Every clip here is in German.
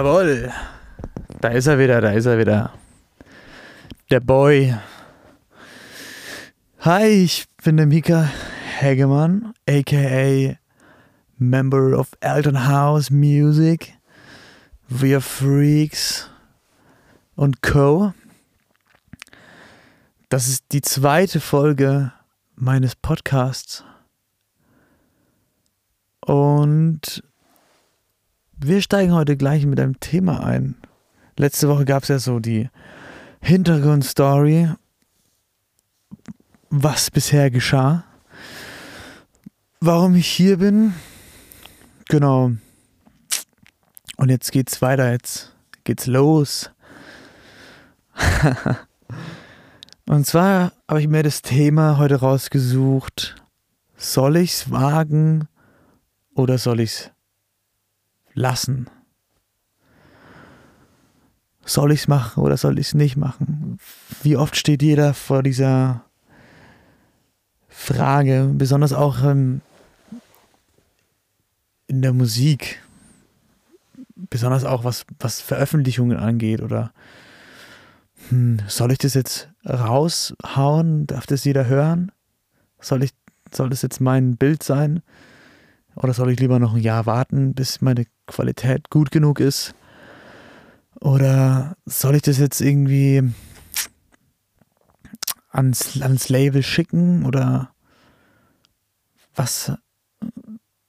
Jawohl. Da ist er wieder, da ist er wieder. Der Boy. Hi, ich bin der Mika Hegemann, aka Member of Elton House Music. Wir Freaks und Co. Das ist die zweite Folge meines Podcasts. Und wir steigen heute gleich mit einem Thema ein. Letzte Woche gab es ja so die Hintergrundstory, was bisher geschah, warum ich hier bin. Genau. Und jetzt geht's weiter, jetzt geht's los. Und zwar habe ich mir das Thema heute rausgesucht. Soll ich's wagen oder soll ich's lassen? Soll ich's machen oder soll ich's nicht machen? Wie oft steht jeder vor dieser Frage, besonders auch ähm, in der Musik, besonders auch was, was Veröffentlichungen angeht oder hm, soll ich das jetzt raushauen? Darf das jeder hören? Soll ich, soll das jetzt mein Bild sein? Oder soll ich lieber noch ein Jahr warten, bis meine Qualität gut genug ist? Oder soll ich das jetzt irgendwie ans, ans Label schicken? Oder was,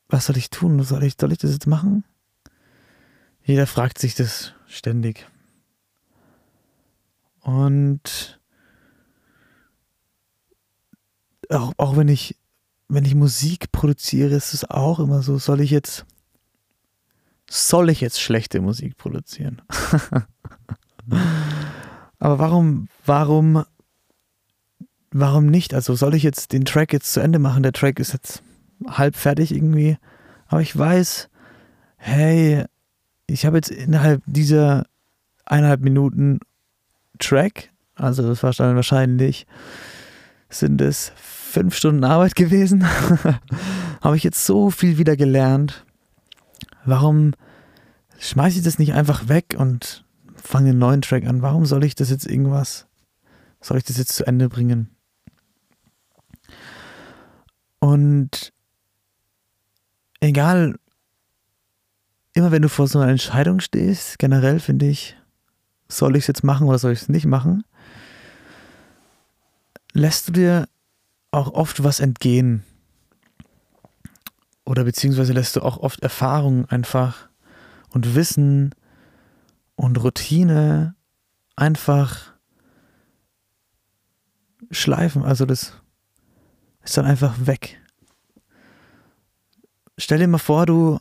was soll ich tun? Soll ich, soll ich das jetzt machen? Jeder fragt sich das ständig. Und auch, auch wenn ich, wenn ich Musik produziere, ist es auch immer so, soll ich jetzt, soll ich jetzt schlechte Musik produzieren? Aber warum, warum, warum nicht? Also soll ich jetzt den Track jetzt zu Ende machen? Der Track ist jetzt halb fertig irgendwie. Aber ich weiß, hey, ich habe jetzt innerhalb dieser eineinhalb Minuten Track, also das war dann wahrscheinlich, sind es fünf Stunden Arbeit gewesen, habe ich jetzt so viel wieder gelernt. Warum schmeiße ich das nicht einfach weg und fange einen neuen Track an? Warum soll ich das jetzt irgendwas, soll ich das jetzt zu Ende bringen? Und egal, immer wenn du vor so einer Entscheidung stehst, generell finde ich, soll ich es jetzt machen oder soll ich es nicht machen, lässt du dir auch oft was entgehen. Oder beziehungsweise lässt du auch oft Erfahrung einfach und Wissen und Routine einfach schleifen. Also das ist dann einfach weg. Stell dir mal vor, du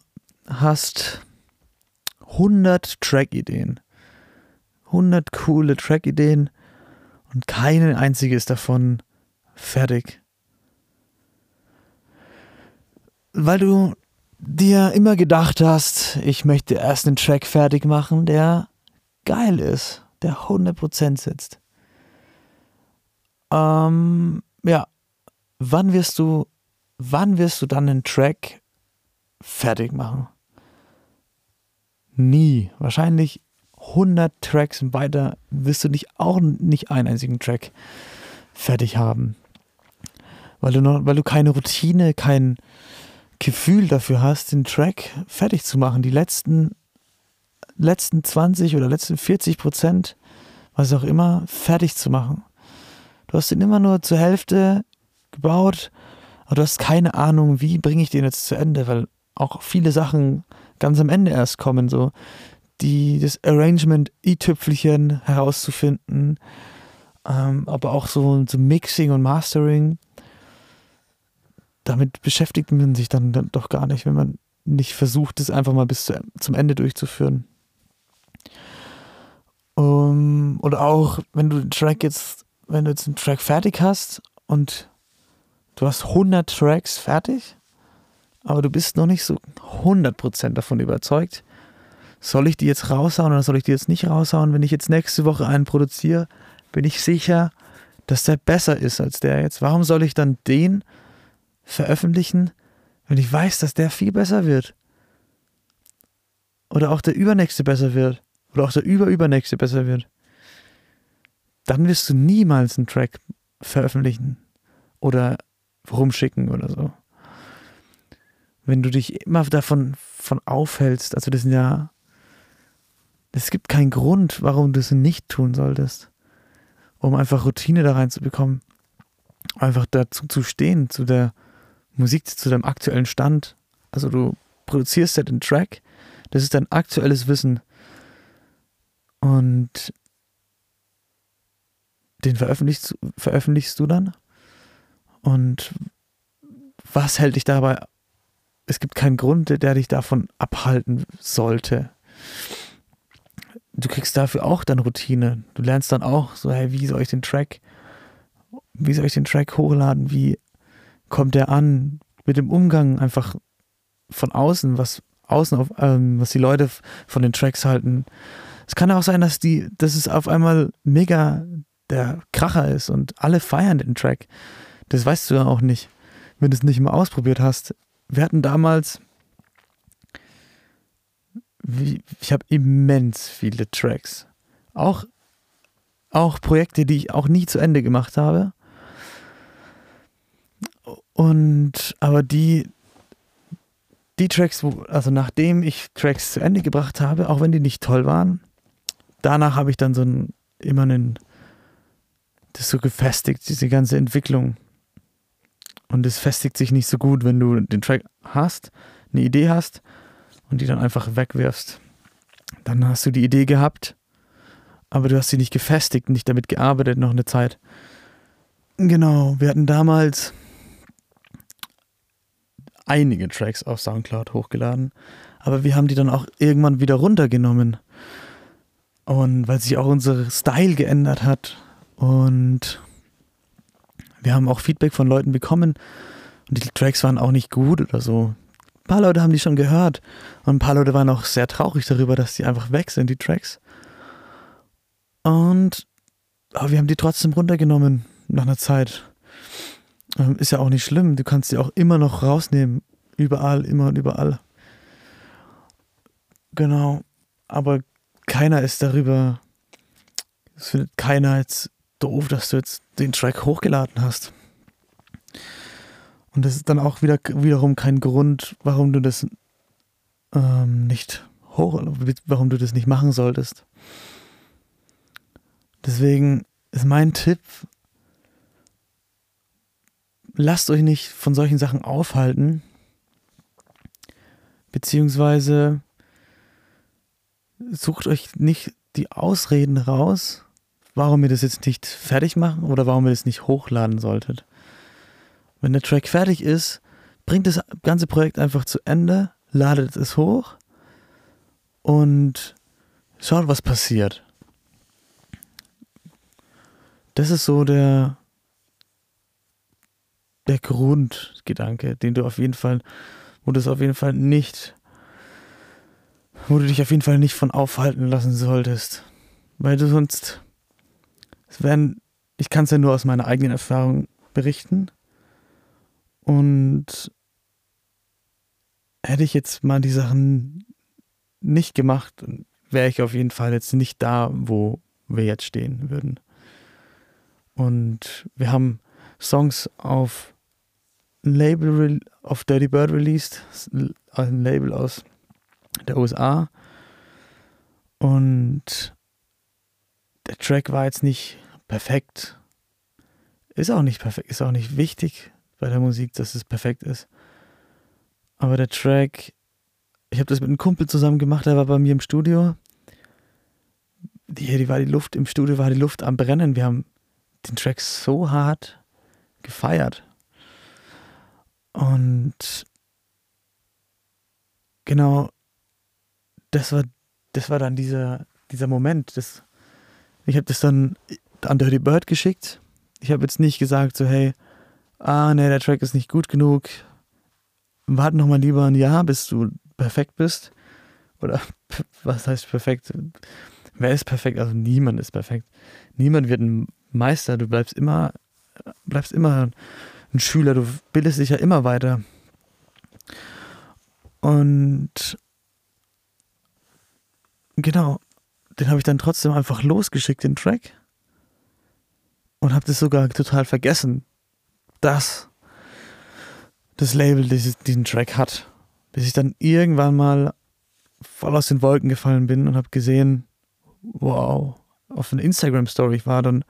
hast 100 Track-Ideen. 100 coole Track-Ideen und keine einzige ist davon fertig. Weil du dir immer gedacht hast, ich möchte erst einen Track fertig machen, der geil ist, der 100% sitzt. Ähm, ja, wann wirst du, wann wirst du dann einen Track fertig machen? Nie. Wahrscheinlich 100 Tracks weiter wirst du nicht auch nicht einen einzigen Track fertig haben. Weil du, noch, weil du keine Routine, kein Gefühl dafür hast, den Track fertig zu machen. Die letzten, letzten 20 oder letzten 40 Prozent, was auch immer, fertig zu machen. Du hast den immer nur zur Hälfte gebaut, aber du hast keine Ahnung, wie bringe ich den jetzt zu Ende, weil auch viele Sachen ganz am Ende erst kommen. So die, das Arrangement, i-Tüpfelchen herauszufinden, ähm, aber auch so, so Mixing und Mastering. Damit beschäftigt man sich dann, doch gar nicht, wenn man nicht versucht, es einfach mal bis zu, zum Ende durchzuführen. Um, und auch, wenn du den Track jetzt, wenn du jetzt einen Track fertig hast und du hast 100 Tracks fertig, aber du bist noch nicht so 100% davon überzeugt, soll ich die jetzt raushauen oder soll ich die jetzt nicht raushauen? Wenn ich jetzt nächste Woche einen produziere, bin ich sicher, dass der besser ist als der jetzt. Warum soll ich dann den veröffentlichen, wenn ich weiß, dass der viel besser wird? oder auch der übernächste besser wird oder auch der überübernächste besser wird, dann wirst du niemals einen Track veröffentlichen oder rumschicken oder so. Wenn du dich immer davon von aufhältst, also das sind ja, es gibt keinen Grund, warum du es nicht tun solltest, um einfach Routine da reinzubekommen, einfach dazu zu stehen, zu der Musik, zu deinem aktuellen Stand. Also du produzierst ja den Track, das ist dein aktuelles Wissen und den veröffentlichst, veröffentlichst du dann und was hält dich dabei? Es gibt keinen Grund, der dich davon abhalten sollte. Du kriegst dafür auch dann Routine. Du lernst dann auch so, hey, wie soll ich den Track, wie soll ich den Track hochladen? Wie kommt der an? Mit dem Umgang einfach von außen, was außen auf, ähm, was die Leute von den Tracks halten. Es kann auch sein, dass die, dass es auf einmal mega der Kracher ist und alle feiern den Track. Das weißt du ja auch nicht, wenn du es nicht mal ausprobiert hast. Wir hatten damals, ich habe immens viele Tracks. Auch, auch Projekte, die ich auch nie zu Ende gemacht habe. Und aber die, die Tracks, wo, also nachdem ich Tracks zu Ende gebracht habe, auch wenn die nicht toll waren, danach habe ich dann so ein, immer einen, das so gefestigt, diese ganze Entwicklung. Und es festigt sich nicht so gut, wenn du den Track hast, eine Idee hast und die dann einfach wegwirfst. Dann hast du die Idee gehabt, aber du hast sie nicht gefestigt, nicht damit gearbeitet noch eine Zeit. Genau, wir hatten damals einige Tracks auf Soundcloud hochgeladen, aber wir haben die dann auch irgendwann wieder runtergenommen. Und weil sich auch unser Style geändert hat und wir haben auch Feedback von Leuten bekommen und die Tracks waren auch nicht gut oder so. Ein paar Leute haben die schon gehört und ein paar Leute waren auch sehr traurig darüber, dass die einfach weg sind, die Tracks. Und aber wir haben die trotzdem runtergenommen nach einer Zeit. Ähm, ist ja auch nicht schlimm, du kannst die auch immer noch rausnehmen. Überall, immer und überall. Genau. Aber keiner ist darüber, es findet keiner jetzt doof, dass du jetzt den Track hochgeladen hast. Und das ist dann auch wieder wiederum kein Grund, warum du das ähm, nicht hoch, warum du das nicht machen solltest. Deswegen ist mein Tipp, lasst euch nicht von solchen Sachen aufhalten, beziehungsweise sucht euch nicht die Ausreden raus, warum ihr das jetzt nicht fertig machen oder warum ihr das nicht hochladen solltet. Wenn der Track fertig ist, bringt das ganze Projekt einfach zu Ende, ladet es hoch und schaut, was passiert. Das ist so der, der Grundgedanke, den du auf jeden Fall, wo du es auf jeden Fall nicht, wo du dich auf jeden Fall nicht von aufhalten lassen solltest. Weil du sonst es werden, ich kann es ja nur aus meiner eigenen Erfahrung berichten. Und hätte ich jetzt mal die Sachen nicht gemacht, wäre ich auf jeden Fall jetzt nicht da, wo wir jetzt stehen würden. Und wir haben Songs auf ein Label auf Dirty Bird released, ein Label aus der USA. Und der Track war jetzt nicht perfekt. Ist auch nicht perfekt, ist auch nicht wichtig bei der Musik, dass es perfekt ist. Aber der Track, ich habe das mit einem Kumpel zusammen gemacht, der war bei mir im Studio. Die, die war die Luft, im Studio war die Luft am Brennen. Wir haben den Track so hart gefeiert. Und genau, das war, das war dann dieser, dieser Moment. Das, ich habe das dann an Dirty Bird geschickt. Ich habe jetzt nicht gesagt, so, hey, ah, nee, der Track ist nicht gut genug. Warte noch mal lieber ein Jahr, bis du perfekt bist. Oder was heißt perfekt? Wer ist perfekt? Also niemand ist perfekt. Niemand wird ein Meister. Du bleibst immer, bleibst immer ein Schüler. Du bildest dich ja immer weiter. Und genau, den habe ich dann trotzdem einfach losgeschickt, den Track. Und habe das sogar total vergessen, dass das Label diesen Track hat. Bis ich dann irgendwann mal voll aus den Wolken gefallen bin und habe gesehen, wow, auf einer Instagram-Story war dann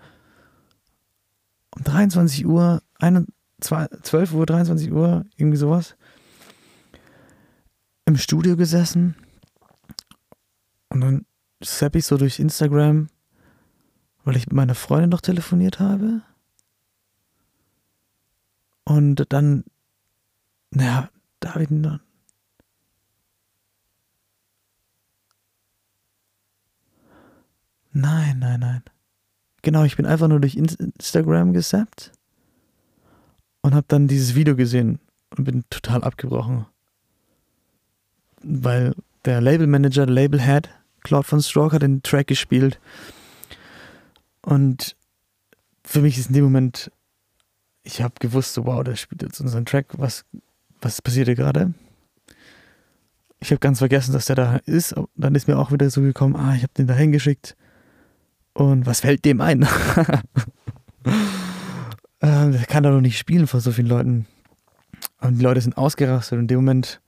um 23 Uhr, 12 Uhr, 23 Uhr, irgendwie sowas, im Studio gesessen und dann zapp ich so durch Instagram, weil ich mit meiner Freundin noch telefoniert habe. Und dann, naja, da habe ich dann. Nein, nein, nein. Genau, ich bin einfach nur durch Instagram gesappt und habe dann dieses Video gesehen und bin total abgebrochen. Weil der Labelmanager, der Labelhead, Claude von Stroke hat den Track gespielt. Und für mich ist in dem Moment, ich habe gewusst, so, wow, der spielt jetzt unseren Track. Was, was passiert hier gerade? Ich habe ganz vergessen, dass der da ist. Dann ist mir auch wieder so gekommen, ah, ich habe den da hingeschickt. Und was fällt dem ein? ähm, der kann da noch nicht spielen vor so vielen Leuten. Und die Leute sind ausgerastet. Und in dem Moment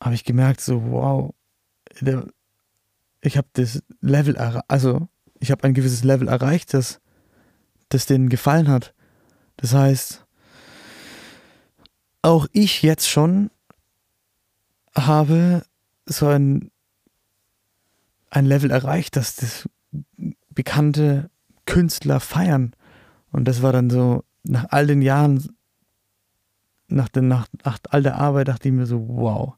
habe ich gemerkt, so, wow, der, ich habe das Level, also ich habe ein gewisses Level erreicht, das, das denen gefallen hat. Das heißt, auch ich jetzt schon habe so ein, ein Level erreicht, dass das bekannte Künstler feiern. Und das war dann so, nach all den Jahren, nach, den, nach, nach all der Arbeit, dachte ich mir so, wow,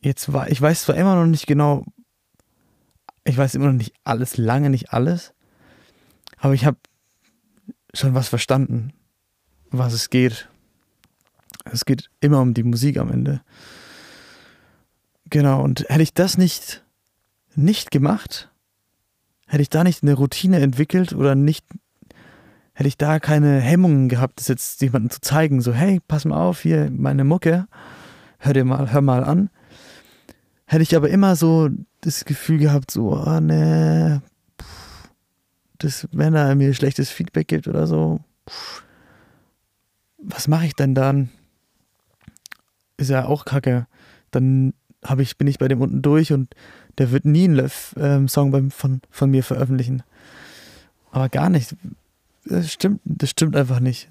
jetzt war, ich weiß zwar immer noch nicht genau, ich weiß immer noch nicht alles, lange nicht alles, aber ich habe schon was verstanden, was es geht. Es geht immer um die Musik am Ende. Genau, und hätte ich das nicht, nicht gemacht, hätte ich da nicht eine Routine entwickelt oder nicht, hätte ich da keine Hemmungen gehabt, das jetzt jemandem zu zeigen, so, hey, pass mal auf, hier meine Mucke, hör dir mal, hör mal an, hätte ich aber immer so das Gefühl gehabt, so, oh ne, das, wenn er mir schlechtes Feedback gibt oder so, was mache ich denn dann? Ist ja auch kacke. Dann habe ich, bin ich bei dem unten durch und der wird nie einen ähm, Song von, von mir veröffentlichen. Aber gar nicht. Das stimmt, das stimmt einfach nicht.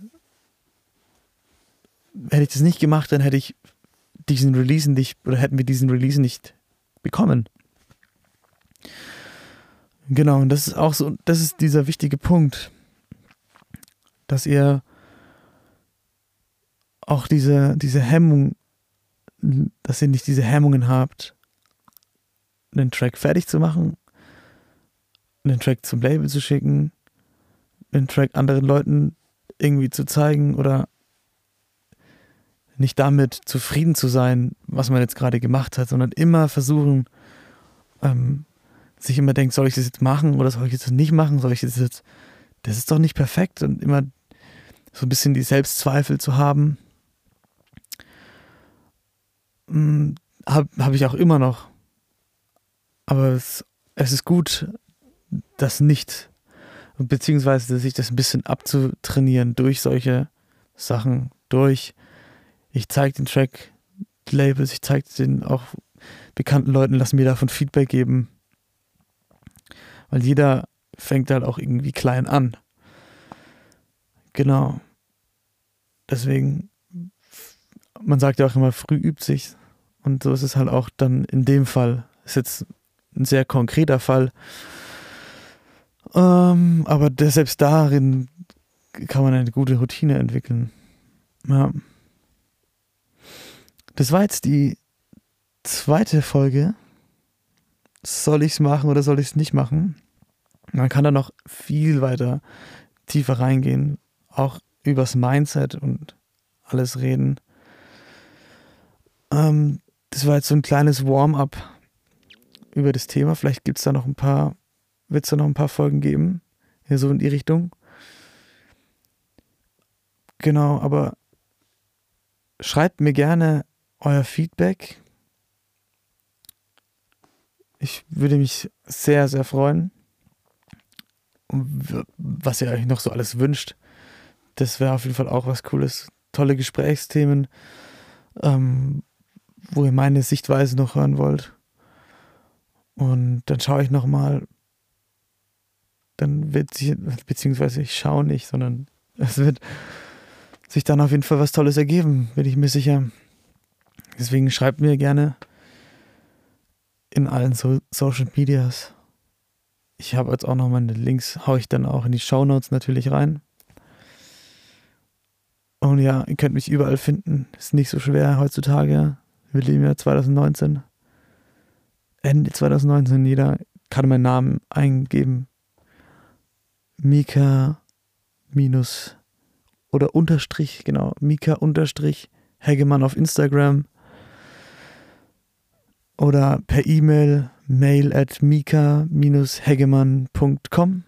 Hätte ich das nicht gemacht, dann hätte ich diesen Release nicht, oder hätten wir diesen Release nicht bekommen. Genau, und das ist auch so, das ist dieser wichtige Punkt, dass ihr auch diese, diese Hemmung, dass ihr nicht diese Hemmungen habt, einen Track fertig zu machen, einen Track zum Label zu schicken, einen Track anderen Leuten irgendwie zu zeigen oder nicht damit zufrieden zu sein, was man jetzt gerade gemacht hat, sondern immer versuchen, ähm, sich immer denkt, soll ich das jetzt machen oder soll ich das nicht machen, soll ich das jetzt, das ist doch nicht perfekt und immer so ein bisschen die Selbstzweifel zu haben, hm, habe hab ich auch immer noch. Aber es, es ist gut, das nicht, beziehungsweise sich das ein bisschen abzutrainieren durch solche Sachen, durch ich zeige den Track Labels, ich zeige den auch bekannten Leuten, lass mir davon Feedback geben. Weil jeder fängt halt auch irgendwie klein an. Genau. Deswegen, man sagt ja auch immer, früh übt sich. Und so ist es halt auch dann in dem Fall. Ist jetzt ein sehr konkreter Fall. Ähm, aber selbst darin kann man eine gute Routine entwickeln. Ja. Das war jetzt die zweite Folge. Soll ich es machen oder soll ich es nicht machen? Man kann da noch viel weiter tiefer reingehen, auch übers Mindset und alles reden. Ähm, das war jetzt so ein kleines Warm-up über das Thema. Vielleicht gibt es da noch ein paar, wird es da noch ein paar Folgen geben, hier so in die Richtung. Genau, aber schreibt mir gerne euer Feedback. Ich würde mich sehr, sehr freuen. Was ihr euch noch so alles wünscht. Das wäre auf jeden Fall auch was Cooles. Tolle Gesprächsthemen, ähm, wo ihr meine Sichtweise noch hören wollt. Und dann schaue ich nochmal, dann wird sich, beziehungsweise ich schaue nicht, sondern es wird sich dann auf jeden Fall was Tolles ergeben, bin ich mir sicher. Deswegen schreibt mir gerne in allen so Social Medias. Ich habe jetzt auch noch meine Links, haue ich dann auch in die Show Notes natürlich rein. Und ja, ihr könnt mich überall finden. Ist nicht so schwer heutzutage. Wir leben ja 2019. Ende 2019. Jeder kann meinen Namen eingeben. Mika minus oder Unterstrich, genau. Mika Unterstrich Hegemann auf Instagram oder per E-Mail mail at mika-hegemann.com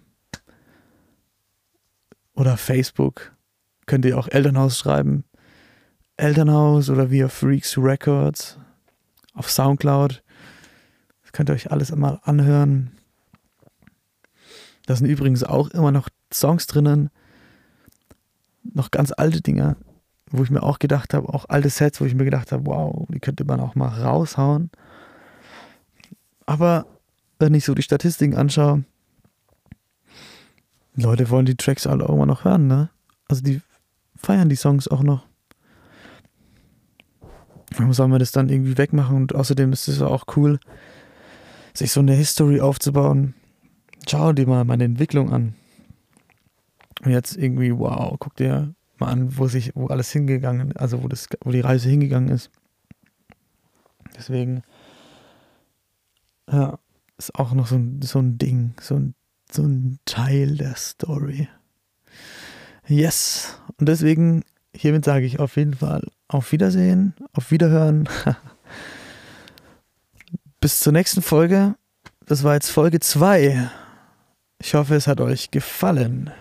oder Facebook könnt ihr auch Elternhaus schreiben. Elternhaus oder via Freaks Records auf Soundcloud. Das könnt ihr euch alles mal anhören. Da sind übrigens auch immer noch Songs drinnen, noch ganz alte Dinger, wo ich mir auch gedacht habe, auch alte Sets, wo ich mir gedacht habe, wow, die könnte man auch mal raushauen. Aber wenn ich so die Statistiken anschaue, Leute wollen die Tracks alle auch immer noch hören, ne? Also die feiern die Songs auch noch. Warum soll man das dann irgendwie wegmachen? Und außerdem ist es auch cool, sich so eine History aufzubauen. Schau dir mal meine Entwicklung an. Und jetzt irgendwie, wow, guck dir mal an, wo sich, wo alles hingegangen, also wo das, wo die Reise hingegangen ist. Deswegen ja, ist auch noch so ein, so ein Ding, so ein, so ein Teil der Story. Yes. Und deswegen, hiermit sage ich auf jeden Fall auf Wiedersehen, auf Wiederhören. Bis zur nächsten Folge. Das war jetzt Folge 2. Ich hoffe, es hat euch gefallen.